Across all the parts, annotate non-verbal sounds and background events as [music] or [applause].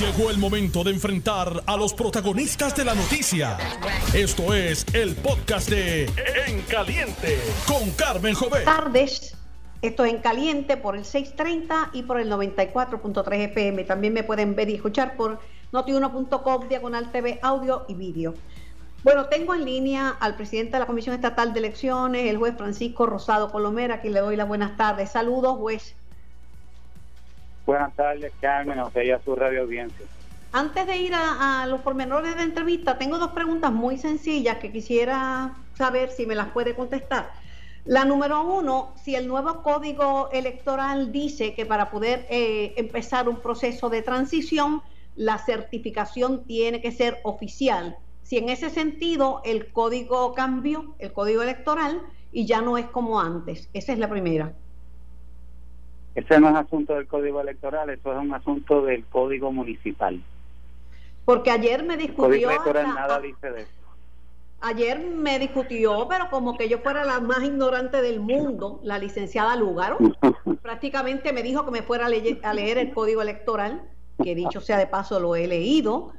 Llegó el momento de enfrentar a los protagonistas de la noticia. Esto es el podcast de En Caliente con Carmen Jovet. Tardes. Esto es En Caliente por el 630 y por el 94.3 FM. También me pueden ver y escuchar por notiuno.com, diagonal TV, audio y vídeo. Bueno, tengo en línea al presidente de la Comisión Estatal de Elecciones, el juez Francisco Rosado Colomera, quien le doy las buenas tardes. Saludos, juez. Buenas tardes, Carmen, a usted y a su radio audiencia. Antes de ir a, los pormenores de entrevista, tengo dos preguntas muy sencillas que quisiera saber si me las puede contestar. La número uno, si el nuevo código electoral dice que para poder eh, empezar un proceso de transición, la certificación tiene que ser oficial. Si en ese sentido el código cambió, el código electoral, y ya no es como antes. Esa es la primera. Ese no es asunto del código electoral, eso es un asunto del código municipal. Porque ayer me discutió. El código electoral nada dice de eso. Ayer me discutió, pero como que yo fuera la más ignorante del mundo, la licenciada Lugaro. [laughs] prácticamente me dijo que me fuera a leer, a leer el código electoral, que dicho sea de paso lo he leído.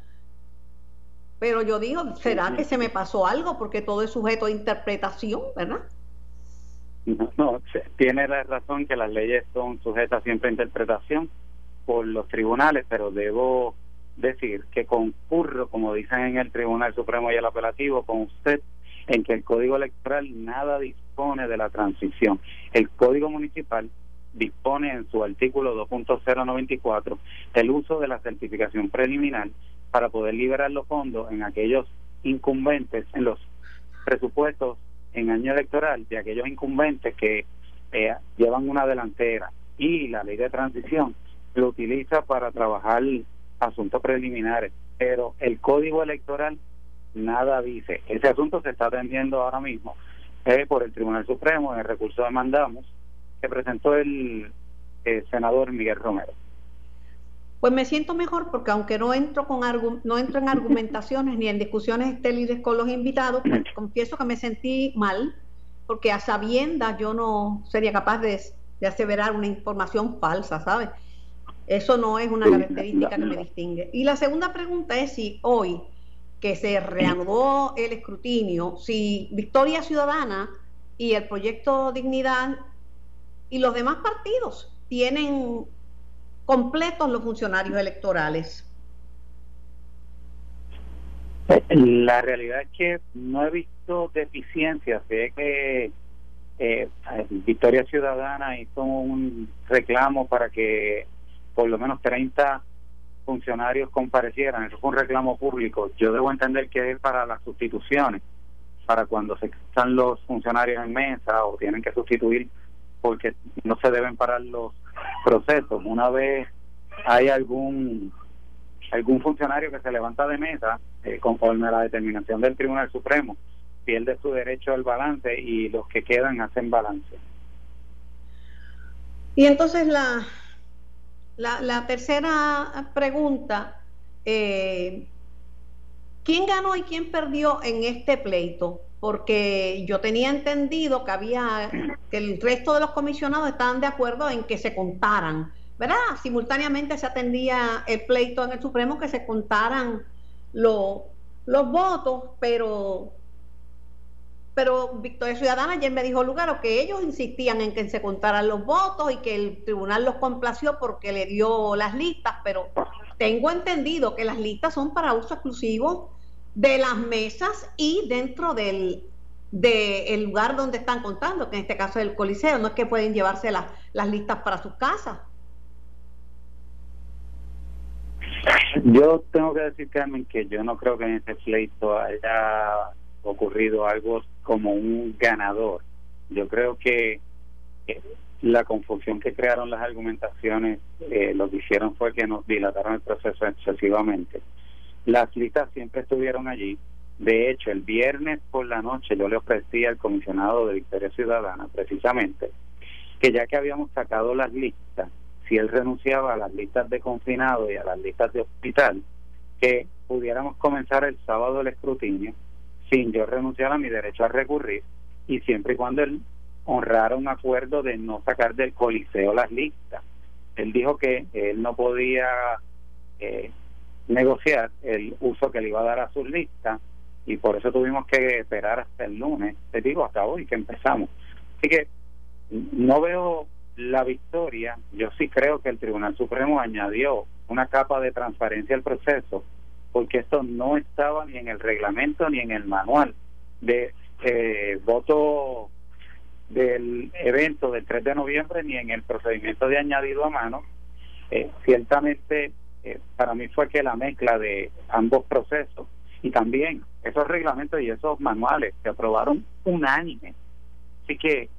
Pero yo digo, ¿será que se me pasó algo? Porque todo es sujeto a interpretación, ¿verdad? No, tiene la razón que las leyes son sujetas siempre a interpretación por los tribunales, pero debo decir que concurro, como dicen en el Tribunal Supremo y el Apelativo, con usted en que el Código Electoral nada dispone de la transición. El Código Municipal dispone en su artículo 2.094 el uso de la certificación preliminar para poder liberar los fondos en aquellos incumbentes en los presupuestos en año electoral de aquellos incumbentes que eh, llevan una delantera y la ley de transición lo utiliza para trabajar asuntos preliminares, pero el código electoral nada dice. Ese asunto se está atendiendo ahora mismo eh, por el Tribunal Supremo en el recurso de mandamos que presentó el eh, senador Miguel Romero. Pues me siento mejor porque aunque no entro con no entro en argumentaciones ni en discusiones estériles con los invitados, pues confieso que me sentí mal porque a sabiendas yo no sería capaz de, de aseverar una información falsa, ¿sabes? Eso no es una característica que me distingue. Y la segunda pregunta es si hoy que se reanudó el escrutinio, si Victoria Ciudadana y el proyecto Dignidad y los demás partidos tienen completos los funcionarios electorales? La realidad es que no he visto deficiencias. Que eh, Victoria Ciudadana hizo un reclamo para que por lo menos 30 funcionarios comparecieran. Eso fue un reclamo público. Yo debo entender que es para las sustituciones, para cuando se están los funcionarios en mesa o tienen que sustituir porque no se deben parar los procesos. Una vez hay algún algún funcionario que se levanta de mesa eh, conforme a la determinación del Tribunal Supremo, pierde su derecho al balance y los que quedan hacen balance. Y entonces la, la, la tercera pregunta, eh, ¿quién ganó y quién perdió en este pleito? Porque yo tenía entendido que había que el resto de los comisionados estaban de acuerdo en que se contaran, ¿verdad? Simultáneamente se atendía el pleito en el Supremo que se contaran los votos, pero pero Victoria Ciudadana ayer me dijo lugar que ellos insistían en que se contaran los votos y que el tribunal los complació porque le dio las listas, pero tengo entendido que las listas son para uso exclusivo de las mesas y dentro del de lugar donde están contando, que en este caso es el Coliseo, no es que pueden llevarse las, las listas para sus casas. Yo tengo que decir, Carmen, que yo no creo que en este pleito haya ocurrido algo como un ganador. Yo creo que la confusión que crearon las argumentaciones eh, lo que hicieron fue que nos dilataron el proceso excesivamente. Las listas siempre estuvieron allí. De hecho, el viernes por la noche yo le ofrecí al comisionado de Victoria Ciudadana, precisamente, que ya que habíamos sacado las listas, si él renunciaba a las listas de confinado y a las listas de hospital, que pudiéramos comenzar el sábado el escrutinio sin yo renunciar a mi derecho a recurrir y siempre y cuando él honrara un acuerdo de no sacar del coliseo las listas. Él dijo que él no podía eh, negociar el uso que le iba a dar a sus listas y por eso tuvimos que esperar hasta el lunes, te digo hasta hoy que empezamos. Así que no veo la victoria, yo sí creo que el Tribunal Supremo añadió una capa de transparencia al proceso, porque esto no estaba ni en el reglamento ni en el manual de eh, voto del evento del 3 de noviembre ni en el procedimiento de añadido a mano. Eh, ciertamente, eh, para mí fue que la mezcla de ambos procesos y también esos reglamentos y esos manuales se aprobaron unánime. Así que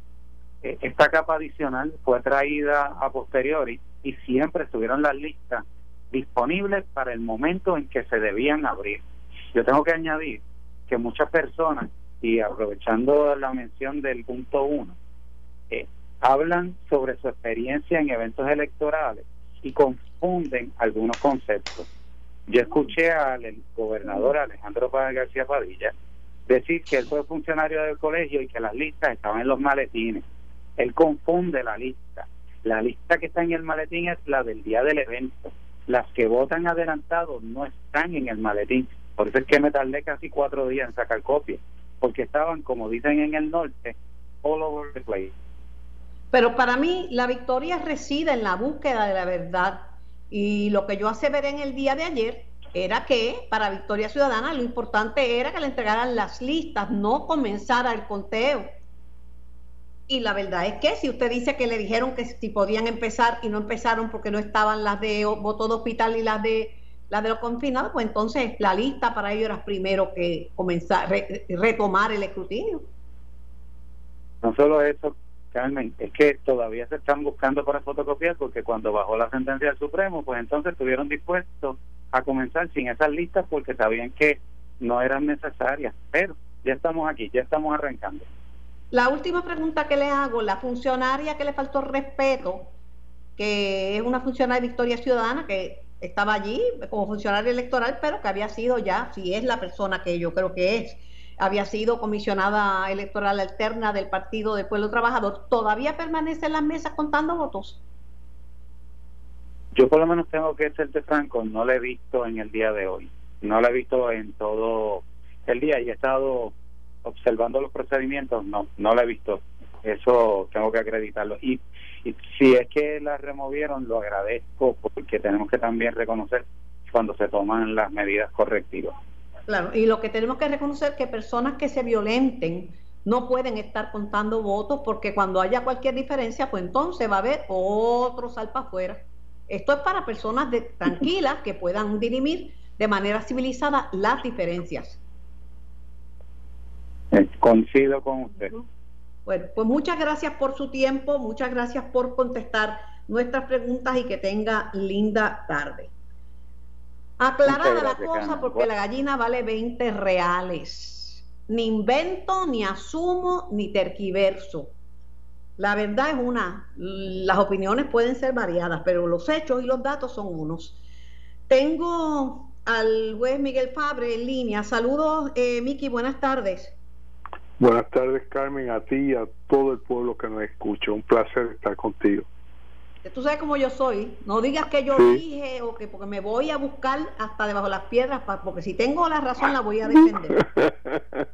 eh, esta capa adicional fue traída a posteriori y siempre estuvieron las listas disponibles para el momento en que se debían abrir. Yo tengo que añadir que muchas personas y aprovechando la mención del punto uno, eh, hablan sobre su experiencia en eventos electorales y confunden algunos conceptos. Yo escuché al gobernador Alejandro García Padilla decir que él fue funcionario del colegio y que las listas estaban en los maletines. Él confunde la lista. La lista que está en el maletín es la del día del evento. Las que votan adelantado no están en el maletín. Por eso es que me tardé casi cuatro días en sacar copias porque estaban, como dicen en el norte, all over the place. Pero para mí la victoria reside en la búsqueda de la verdad y lo que yo aseveré en el día de ayer era que para Victoria Ciudadana lo importante era que le entregaran las listas, no comenzara el conteo. Y la verdad es que si usted dice que le dijeron que si podían empezar y no empezaron porque no estaban las de voto de hospital y las de la de los confinados, pues entonces la lista para ellos era primero que comenzar, retomar el escrutinio. No solo eso, Carmen, es que todavía se están buscando para fotocopiar porque cuando bajó la sentencia del Supremo, pues entonces estuvieron dispuestos a comenzar sin esas listas porque sabían que no eran necesarias. Pero ya estamos aquí, ya estamos arrancando. La última pregunta que le hago, la funcionaria que le faltó respeto, que es una funcionaria de Victoria Ciudadana, que estaba allí como funcionario electoral, pero que había sido ya, si es la persona que yo creo que es, había sido comisionada electoral alterna del Partido del Pueblo Trabajador, ¿todavía permanece en las mesas contando votos? Yo por lo menos tengo que serte franco, no la he visto en el día de hoy, no la he visto en todo el día y he estado observando los procedimientos, no, no la he visto, eso tengo que acreditarlo. Y y si es que la removieron, lo agradezco porque tenemos que también reconocer cuando se toman las medidas correctivas. Claro, y lo que tenemos que reconocer que personas que se violenten no pueden estar contando votos porque cuando haya cualquier diferencia, pues entonces va a haber otro salpa afuera. Esto es para personas de, tranquilas que puedan dirimir de manera civilizada las diferencias. Eh, coincido con usted. Bueno, pues muchas gracias por su tiempo, muchas gracias por contestar nuestras preguntas y que tenga linda tarde. Aclarada la cosa porque la gallina vale 20 reales. Ni invento, ni asumo, ni terquiverso. La verdad es una, las opiniones pueden ser variadas, pero los hechos y los datos son unos. Tengo al juez Miguel Fabre en línea. Saludos, eh, Miki, buenas tardes. Buenas tardes, Carmen, a ti y a todo el pueblo que nos escucha. Un placer estar contigo. Tú sabes cómo yo soy. No digas que yo dije o que porque me voy a buscar hasta debajo de las piedras, porque si tengo la razón la voy a defender. [laughs]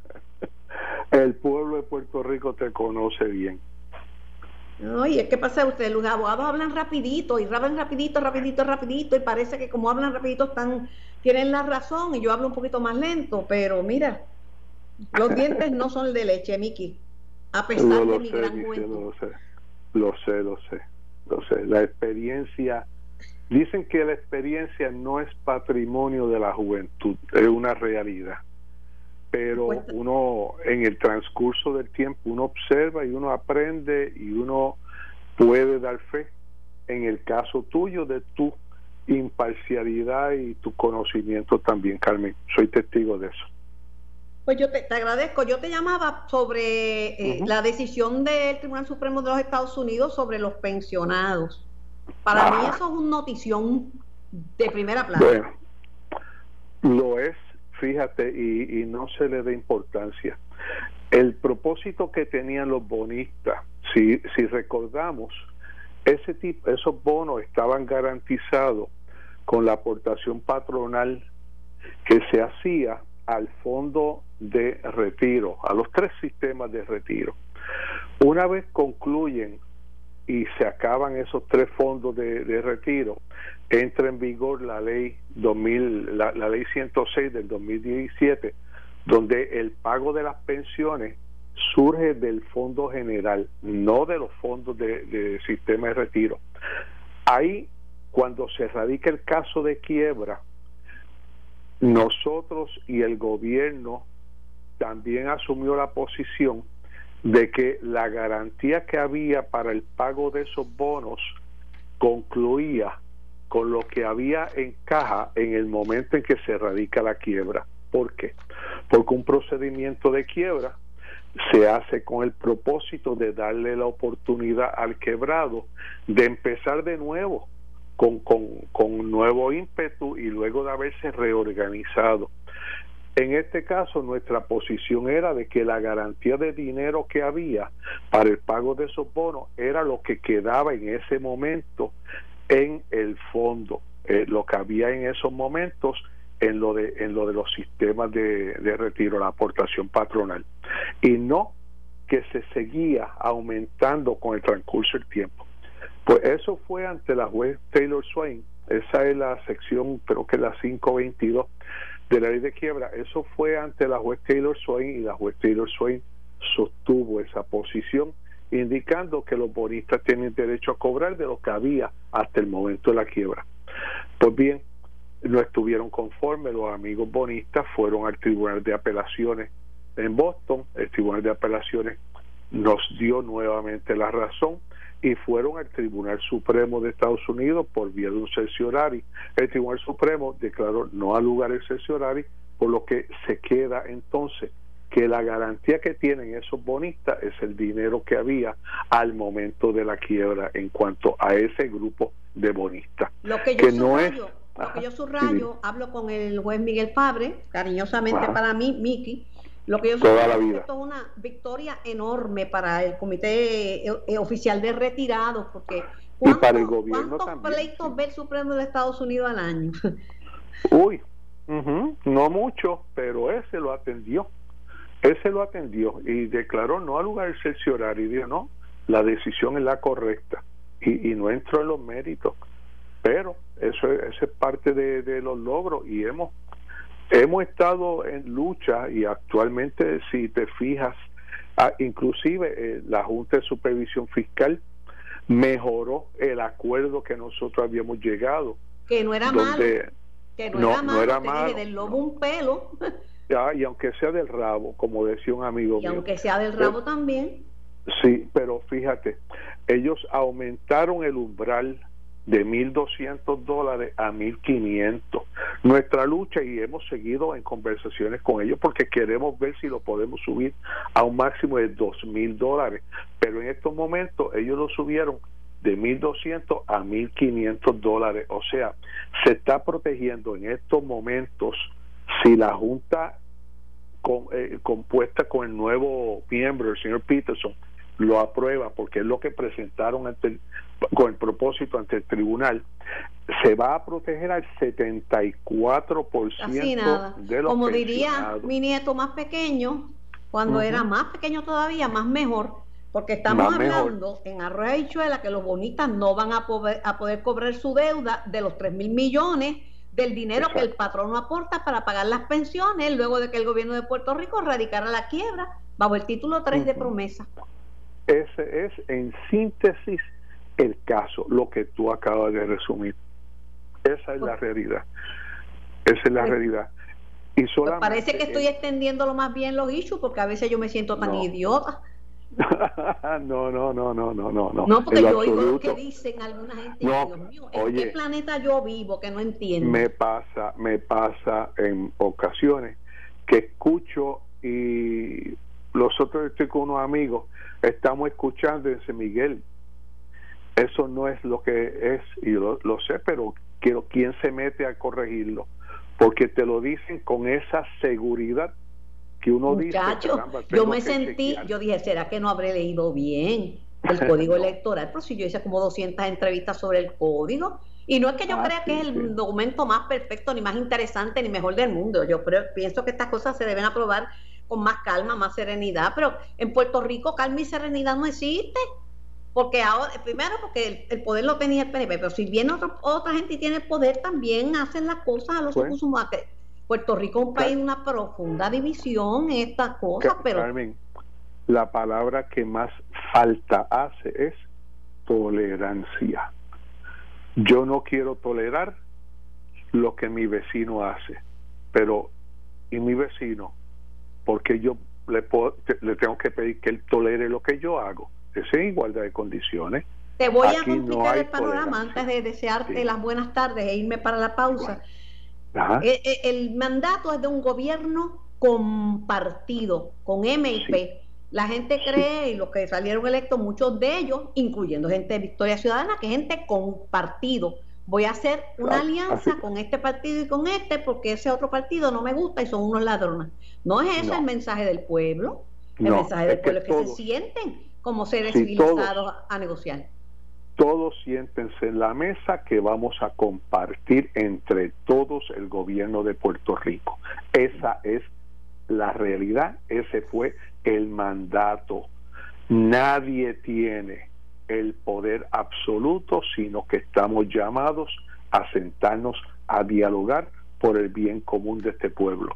el pueblo de Puerto Rico te conoce bien. Oye, ¿qué pasa ustedes? Los abogados hablan rapidito y hablan rapidito, rapidito, rapidito y parece que como hablan rapidito están tienen la razón y yo hablo un poquito más lento, pero mira, los dientes no son de leche, Miki. A pesar de mi gran Lo sé, lo sé, lo sé, sé. La experiencia, dicen que la experiencia no es patrimonio de la juventud, es una realidad. Pero uno, en el transcurso del tiempo, uno observa y uno aprende y uno puede dar fe. En el caso tuyo, de tu imparcialidad y tu conocimiento también, Carmen. Soy testigo de eso. Pues yo te, agradezco. Yo te llamaba sobre eh, la decisión del Tribunal Supremo de los Estados Unidos sobre los pensionados. Para mí ah. eso es un notición de primera plana. Bueno, lo es, fíjate, y, y no se le da importancia. El propósito que tenían los bonistas, si, si recordamos, ese tipo, esos bonos estaban garantizados con la aportación patronal que se hacía al fondo de retiro, a los tres sistemas de retiro. Una vez concluyen y se acaban esos tres fondos de, retiro, entra en vigor la ley 2000, la, ley 106 del 2017, donde el pago de las pensiones surge del fondo general, no de los fondos de, de sistema de retiro. Ahí, cuando se radica el caso de quiebra, nosotros y el gobierno también asumió la posición de que la garantía que había para el pago de esos bonos concluía con lo que había en caja en el momento en que se radica la quiebra. ¿Por qué? Porque un procedimiento de quiebra se hace con el propósito de darle la oportunidad al quebrado de empezar de nuevo con, con, con nuevo ímpetu y luego de haberse reorganizado. En este caso, nuestra posición era de que la garantía de dinero que había para el pago de esos bonos era lo que quedaba en ese momento en el fondo, eh, lo que había en esos momentos en lo de en lo de los sistemas de, de retiro, la aportación patronal, y no que se seguía aumentando con el transcurso del tiempo. Pues eso fue ante la juez Taylor Swain, esa es la sección, creo que la 522 de la ley de quiebra, eso fue ante la juez Taylor Swain y la juez Taylor Swain sostuvo esa posición, indicando que los bonistas tienen derecho a cobrar de lo que había hasta el momento de la quiebra. Pues bien, no estuvieron conformes, los amigos bonistas fueron al Tribunal de Apelaciones en Boston, el Tribunal de Apelaciones nos dio nuevamente la razón y fueron al Tribunal Supremo de Estados Unidos por vía de un cerciorari. El Tribunal Supremo declaró no al lugar el cerciorari, por lo que se queda entonces que la garantía que tienen esos bonistas es el dinero que había al momento de la quiebra en cuanto a ese grupo de bonistas. Lo que yo no es lo que yo subrayo, hablo con el juez Miguel Fabre, cariñosamente para mí, Miki, lo que yo Toda la vida. es una victoria enorme para el Comité eh, eh, Oficial de Retirados, porque y para el gobierno ¿cuántos pleitos ve el Supremo de Estados Unidos al año? [laughs] Uy, no mucho, pero ese lo atendió. Ese lo atendió y declaró no al lugar excepcional y dijo no, la decisión es la correcta y, y no entró en los méritos. Pero eso, eso es parte de, de los logros y hemos hemos estado en lucha y actualmente si te fijas ah, inclusive eh, la Junta de Supervisión Fiscal mejoró el acuerdo que nosotros habíamos llegado. Que no era malo que no, era malo, no era malo del lobo un pelo. Ya, y aunque sea del rabo como decía un amigo y aunque sea del rabo también. sí pero fíjate ellos aumentaron el umbral de 1.200 dólares a 1.500. Nuestra lucha, y hemos seguido en conversaciones con ellos porque queremos ver si lo podemos subir a un máximo de 2.000 dólares, pero en estos momentos ellos lo subieron de 1.200 a 1.500 dólares. O sea, se está protegiendo en estos momentos si la Junta con, eh, compuesta con el nuevo miembro, el señor Peterson, lo aprueba porque es lo que presentaron ante con el propósito ante el tribunal, se va a proteger al 74% de los Como diría mi nieto más pequeño, cuando era más pequeño todavía, más mejor, porque estamos hablando en Arroyo y Chuela que los bonistas no van a poder, a poder cobrar su deuda de los 3 mil millones del dinero que el patrón aporta para pagar las pensiones luego de que el gobierno de Puerto Rico radicara la quiebra bajo el título 3 de promesa. Ese es, en síntesis, el caso, lo que tú acabas de resumir. Esa es la realidad. Esa es la realidad. Y pues solamente parece que estoy extendiendo lo más bien los issues porque a veces yo me siento tan idiota. [laughs] no, no, no, no, no, no, no. No, porque yo oigo lo que dicen alguna gente. Dios mío, ¿en qué planeta yo vivo que no entiendo? Me pasa, me pasa en ocasiones que escucho y los otros estoy con unos amigos estamos escuchando ese Miguel. Eso no es lo que es, y lo, sé, pero quiero quién se mete a corregirlo, porque te lo dicen con esa seguridad que uno dice. yo me sentí, yo dije, ¿será que no habré leído bien el [laughs] código electoral? Pero si yo hice como 200 entrevistas sobre el código, Y no es que yo crea que es el documento más perfecto, ni más interesante, ni mejor del mundo. Yo pienso que estas cosas se deben aprobar con más calma, más serenidad, pero en Puerto Rico calma y serenidad no existe. Porque ahora, primero porque el, poder lo tenía el PNP, pero si viene otra gente y tiene poder, también hacen las cosas a los ojos humanos. Puerto Rico es un país de una profunda división en estas cosas, pero... Carmen, la palabra que más falta hace es tolerancia. Yo no quiero tolerar lo que mi vecino hace, pero y mi vecino, porque yo le, le tengo que pedir que él tolere lo que yo hago, es en igualdad de condiciones. Te voy a complicar el panorama antes de desearte las buenas tardes e irme para la pausa. Eh, eh, el, mandato es de un gobierno compartido, con M y P. La gente cree, y los que salieron electos, muchos de ellos, incluyendo gente de Victoria Ciudadana, que gente compartido. Voy a hacer una alianza con este partido y con este porque ese otro partido no me gusta y son unos ladrones. No es ese el mensaje del pueblo. El mensaje del pueblo es que, se sienten como seres civilizados a negociar todos siéntense en la mesa que vamos a compartir entre todos el gobierno de Puerto Rico. Esa es la realidad, ese fue el mandato. Nadie tiene el poder absoluto, sino que estamos llamados a sentarnos a dialogar por el bien común de este pueblo.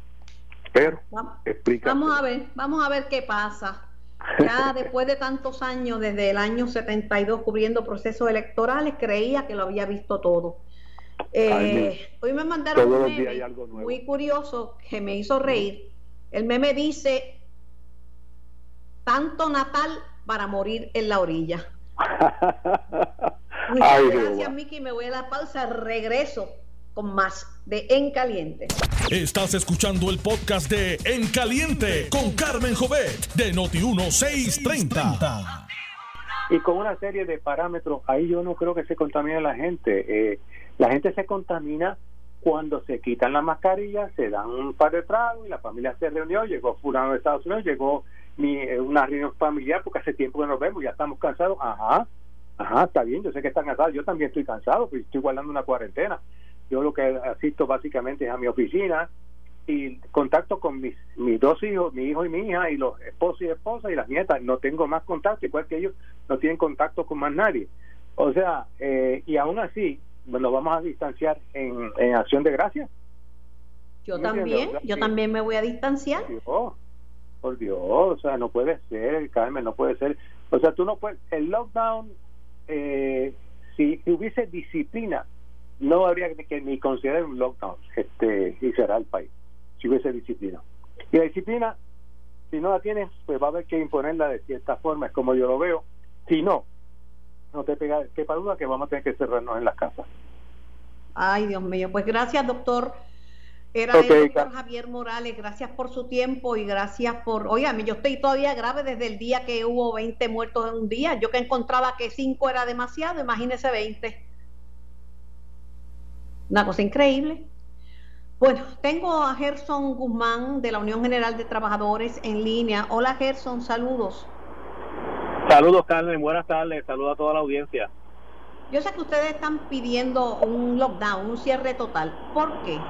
Pero, explica. Vamos a ver, vamos a ver qué pasa. Ya [laughs] después de tantos años, desde el año 72 cubriendo procesos electorales, creía que lo había visto todo. Eh, hoy me mandaron un meme muy curioso que me hizo reír. El meme dice, tanto natal para morir en la orilla. [laughs] Muchas gracias, Miki. Me voy a la pausa. Regreso con más de En Caliente. Estás escuchando el podcast de En Caliente con Carmen Jovet de Noti1630. Y con una serie de parámetros, ahí yo no creo que se contamine la gente. Eh, la gente se contamina cuando se quitan la mascarilla, se dan un par de tragos y la familia se reunió, llegó fulano de Estados Unidos, llegó mi, eh, una reunión familiar porque hace tiempo que nos vemos, ya estamos cansados, ajá, ajá, está bien, yo sé que están cansados, yo también estoy cansado, pues estoy guardando una cuarentena, yo lo que asisto básicamente es a mi oficina y contacto con mis, mis dos hijos, mi hijo y mi hija, y los esposos y esposas y las nietas. No tengo más contacto, igual que ellos no tienen contacto con más nadie. O sea, eh, y aún así, nos vamos a distanciar en, en acción de gracia. Yo también, yo también me voy a distanciar. Por Dios, por Dios, o sea, no puede ser, Carmen, no puede ser. O sea, tú no puedes, el lockdown, eh, si hubiese disciplina, no habría que ni considerar un lockdown este, y cerrar el país, si hubiese disciplina. Y la disciplina, si no la tienes, pues va a haber que imponerla de cierta forma, es como yo lo veo. Si no, no te pega, quepa duda que vamos a tener que cerrarnos en las casas. Ay, Dios mío, pues gracias, doctor. Era el doctor Javier Morales, gracias por su tiempo y gracias por, mí yo estoy todavía grave desde el día que hubo 20 muertos en un día, yo que encontraba que 5 era demasiado, imagínese 20. Una cosa increíble. Bueno, tengo a Gerson Guzmán de la Unión General de Trabajadores en línea. Hola Gerson, saludos. Saludos Carmen, buenas tardes, saludos a toda la audiencia. Yo sé que ustedes están pidiendo un lockdown, un cierre total. ¿Por qué?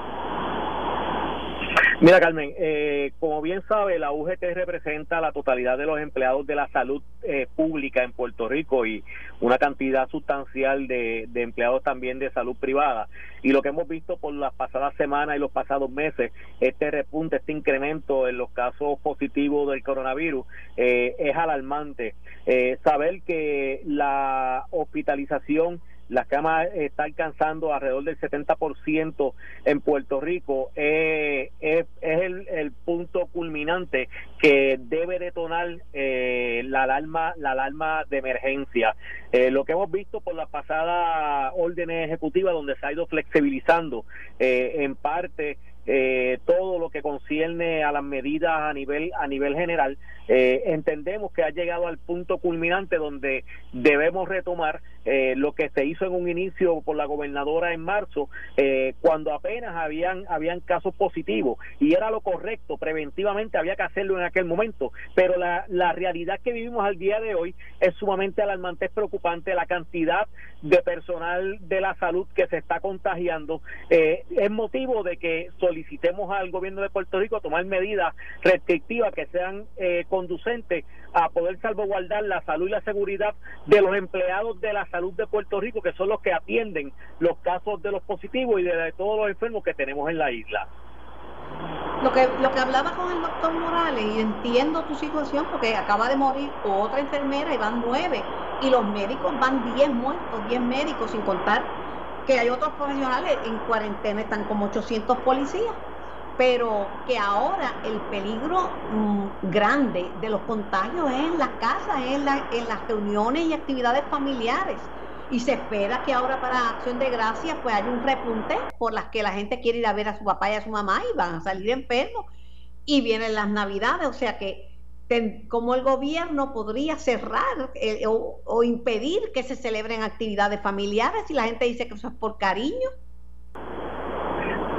Mira, Carmen, eh, como bien sabe, la UGT representa la totalidad de los empleados de la salud eh, pública en Puerto Rico y una cantidad sustancial de, empleados también de salud privada. Y lo que hemos visto por las pasadas semanas y los pasados meses, este repunte, este incremento en los casos positivos del coronavirus, eh, es alarmante. saber que la hospitalización la cama está alcanzando alrededor del 70% en Puerto Rico, eh, es, el, punto culminante que debe detonar eh, la alarma la alarma de emergencia. Eh, lo que hemos visto por la pasada órdenes ejecutivas donde se ha ido flexibilizando en parte eh, todo lo que concierne a las medidas a nivel a nivel general eh, entendemos que ha llegado al punto culminante donde debemos retomar eh, lo que se hizo en un inicio por la gobernadora en marzo cuando apenas habían habían casos positivos. Y era lo correcto preventivamente había que hacerlo en aquel momento. Pero la, la realidad que vivimos al día de hoy es sumamente alarmante es preocupante. La cantidad de personal de la salud que se está contagiando es motivo de que solicitemos al gobierno de Puerto Rico tomar medidas restrictivas que sean eh, conducentes a poder salvaguardar la salud y la seguridad de los empleados de la salud de Puerto Rico, que son los que atienden los casos de los positivos y de todos los enfermos que tenemos en la isla. Lo que, lo que hablaba con el doctor Morales, y entiendo tu situación, porque acaba de morir otra enfermera y van nueve, y los médicos van diez muertos, diez médicos, sin contar que hay otros profesionales en cuarentena, están como 800 policías, pero que ahora el peligro mm, grande de los contagios es en las casas, en, las reuniones y actividades familiares. Y se espera que ahora para Acción de Gracias pues haya un repunte por las que la gente quiere ir a ver a su papá y a su mamá y van a salir enfermos. Y vienen las navidades, o sea que cómo el gobierno podría cerrar eh, o, impedir que se celebren actividades familiares si la gente dice que eso es por cariño.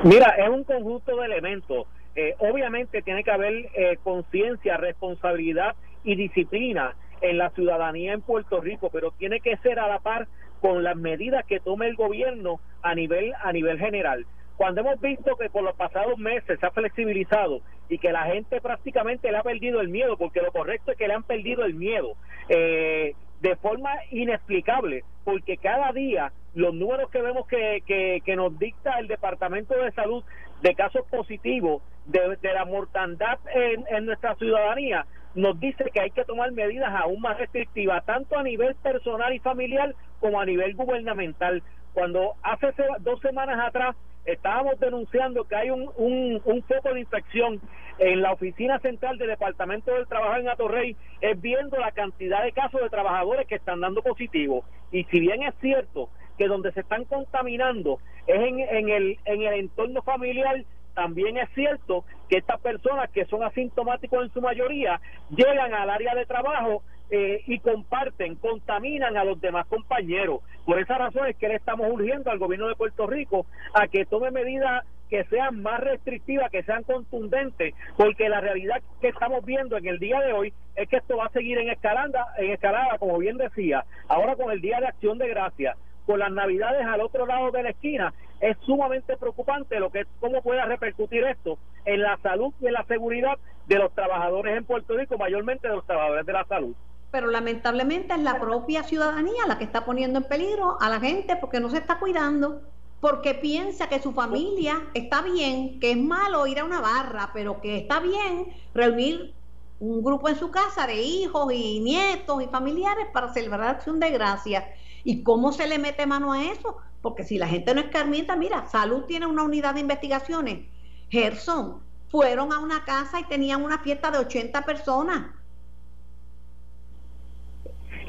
Mira, es un conjunto de elementos. Eh, obviamente tiene que haber eh, conciencia, responsabilidad y disciplina en la ciudadanía en Puerto Rico, pero tiene que ser a la par con las medidas que tome el gobierno a nivel a nivel general. Cuando hemos visto que por los pasados meses se ha flexibilizado y que la gente prácticamente le ha perdido el miedo, porque lo correcto es que le han perdido el miedo, eh, de forma inexplicable, porque cada día los números que vemos que, que, nos dicta el Departamento de Salud de casos positivos, de, la mortandad en, en nuestra ciudadanía, nos dice que hay que tomar medidas aún más restrictivas, tanto a nivel personal y familiar como a nivel gubernamental. Cuando hace dos semanas atrás estábamos denunciando que hay un, un, un, foco de infección en la oficina central del Departamento del Trabajo en Atorrey, es viendo la cantidad de casos de trabajadores que están dando positivo. Y si bien es cierto que donde se están contaminando es en, en, el, en el entorno familiar, también es cierto que estas personas que son asintomáticos en su mayoría llegan al área de trabajo eh, y comparten, contaminan a los demás compañeros. Por esa razón es que le estamos urgiendo al gobierno de Puerto Rico a que tome medidas que sean más restrictivas, que sean contundentes, porque la realidad que estamos viendo en el día de hoy es que esto va a seguir en escalada, en escalada, como bien decía, ahora con el Día de Acción de Gracias, con las Navidades al otro lado de la esquina, es sumamente preocupante lo que cómo pueda repercutir esto en la salud y en la seguridad de los trabajadores en Puerto Rico, mayormente de los trabajadores de la salud pero lamentablemente es la propia ciudadanía la que está poniendo en peligro a la gente porque no se está cuidando, porque piensa que su familia está bien, que es malo ir a una barra, pero que está bien reunir un grupo en su casa de hijos y nietos y familiares para celebrar acción de gracias. ¿Y cómo se le mete mano a eso? Porque si la gente no escarmienta, mira, Salud tiene una unidad de investigaciones. Gerson, fueron a una casa y tenían una fiesta de 80 personas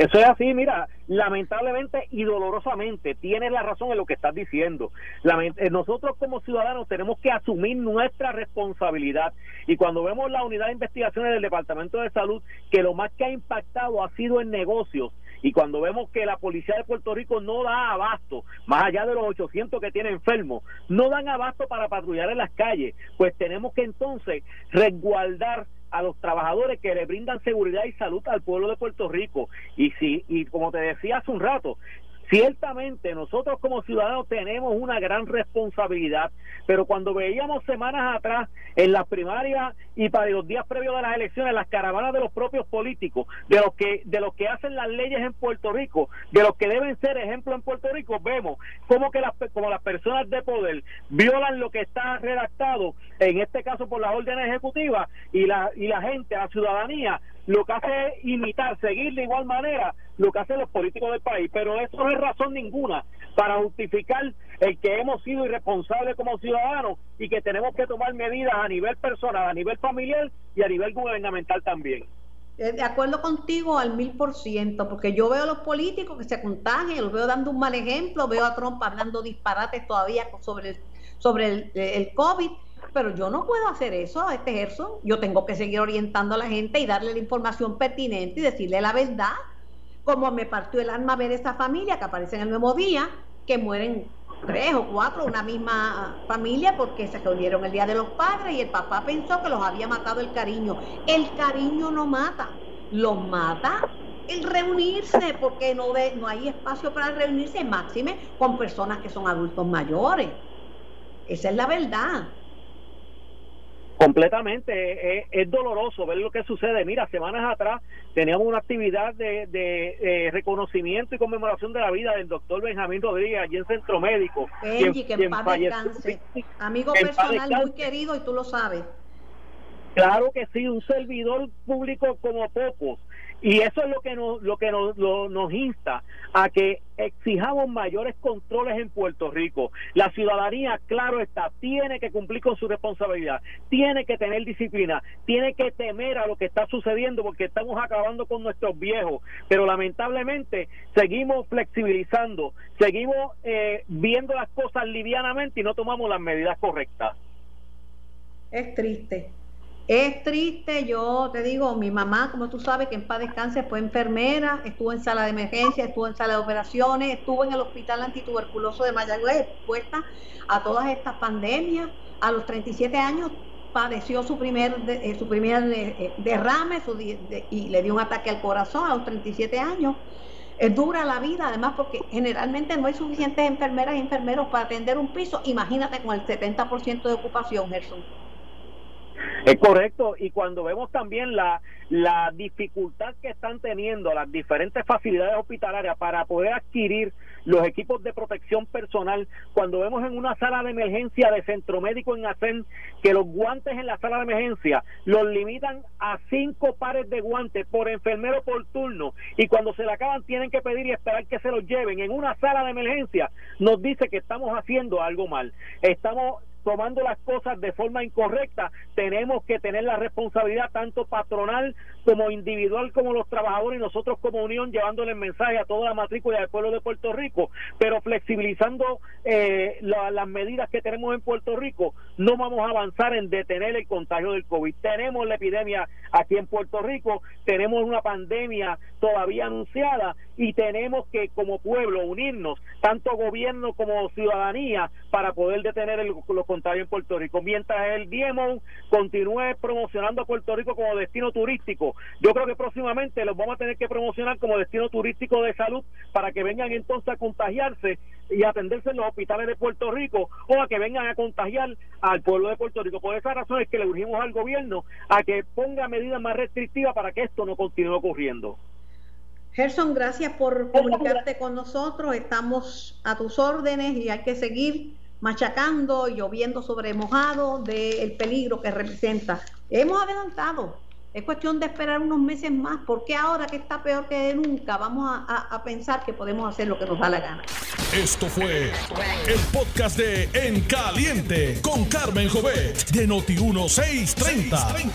eso es así, mira, lamentablemente y dolorosamente tienes la razón en lo que estás diciendo. Eh, nosotros como ciudadanos tenemos que asumir nuestra responsabilidad y cuando vemos la unidad de investigaciones del Departamento de Salud, que lo más que ha impactado ha sido en negocios, y cuando vemos que la policía de Puerto Rico no da abasto, más allá de los 800 que tiene enfermos, no dan abasto para patrullar en las calles, pues tenemos que entonces resguardar a los trabajadores que le brindan seguridad y salud al pueblo de Puerto Rico. Y si y como te decía hace un rato, Ciertamente nosotros como ciudadanos tenemos una gran responsabilidad, pero cuando veíamos semanas atrás en las primarias y para los días previos de las elecciones las caravanas de los propios políticos, de los que de los que hacen las leyes en Puerto Rico, de los que deben ser ejemplo en Puerto Rico, vemos como que las como las personas de poder violan lo que está redactado en este caso por las órdenes ejecutivas y la y la gente, la ciudadanía lo que hace es imitar, seguir de igual manera lo que hacen los políticos del país, pero eso no es razón ninguna para justificar el que hemos sido irresponsables como ciudadanos y que tenemos que tomar medidas a nivel personal, a nivel familiar y a nivel gubernamental también. Eh, de acuerdo contigo al mil por ciento, porque yo veo a los políticos que se contagian, los veo dando un mal ejemplo, veo a Trump hablando disparates todavía sobre sobre el, el COVID pero yo no puedo hacer eso, este Gerson. Yo tengo que seguir orientando a la gente y darle la información pertinente y decirle la verdad. Como me partió el alma ver esa familia que aparece en el nuevo día, que mueren tres o cuatro, una misma familia, porque se reunieron el Día de los Padres y el papá pensó que los había matado el cariño. El cariño no mata, los mata el reunirse, porque no, no hay espacio para reunirse, máxime con personas que son adultos mayores. Esa es la verdad. Completamente, es, doloroso ver lo que sucede. Mira, semanas atrás teníamos una actividad de, de, reconocimiento y conmemoración de la vida del doctor Benjamín Rodríguez allí en Centro Médico. Benji, que en paz. Amigo personal muy querido y tú lo sabes. Claro que sí, un servidor público como pocos. Y eso es lo que nos, lo que nos, nos insta a que exijamos mayores controles en Puerto Rico. La ciudadanía, claro está, tiene que cumplir con su responsabilidad, tiene que tener disciplina, tiene que temer a lo que está sucediendo porque estamos acabando con nuestros viejos. Pero lamentablemente seguimos flexibilizando, seguimos eh, viendo las cosas livianamente y no tomamos las medidas correctas. Es triste. Es triste, yo te digo, mi mamá, como tú sabes, que en paz descanse, fue enfermera, estuvo en sala de emergencia, estuvo en sala de operaciones, estuvo en el hospital antituberculoso de Mayagüez, expuesta a todas estas pandemias. A los 37 años padeció su primer, eh, su primer eh, eh, derrame y le dio un ataque al corazón a los 37 años. Es dura la vida, además, porque generalmente no hay suficientes enfermeras y enfermeros para atender un piso. Imagínate con el 70% de ocupación, Gerson. Es correcto, y cuando vemos también la, la dificultad que están teniendo las diferentes facilidades hospitalarias para poder adquirir los equipos de protección personal, cuando vemos en una sala de emergencia de centro médico en ACEN que los guantes en la sala de emergencia los limitan a cinco pares de guantes por enfermero por turno y cuando se le acaban tienen que pedir y esperar que se los lleven en una sala de emergencia, nos dice que estamos haciendo algo mal. Estamos tomando las cosas de forma incorrecta, tenemos que tener la responsabilidad tanto patronal como individual como los trabajadores y nosotros como unión llevándole el mensaje a toda la matrícula del pueblo de Puerto Rico, pero flexibilizando eh, las medidas que tenemos en Puerto Rico, no vamos a avanzar en detener el contagio del COVID. Tenemos la epidemia aquí en Puerto Rico, tenemos una pandemia todavía anunciada y tenemos que como pueblo unirnos, tanto gobierno como ciudadanía, para poder detener el, los contagios en Puerto Rico. Mientras el DMO continúe promocionando a Puerto Rico como destino turístico, yo creo que próximamente los vamos a tener que promocionar como destino turístico de salud para que vengan entonces a contagiarse y atenderse en los hospitales de Puerto Rico o a que vengan a contagiar al pueblo de Puerto Rico. Por esa razón es que le urgimos al gobierno a que ponga medidas más restrictivas para que esto no continúe ocurriendo. Gerson, gracias por comunicarte con nosotros. Estamos a tus órdenes y hay que seguir machacando, lloviendo sobre mojado del peligro que representa. Hemos adelantado. Es cuestión de esperar unos meses más, porque ahora que está peor que nunca, vamos a, pensar que podemos hacer lo que nos da la gana. Esto fue el podcast de En Caliente con Carmen Jovet de Noti1630.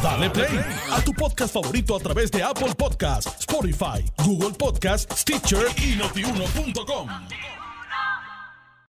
Dale play a tu podcast favorito a través de Apple Podcasts, Spotify, Google Podcasts, Stitcher y notiuno.com.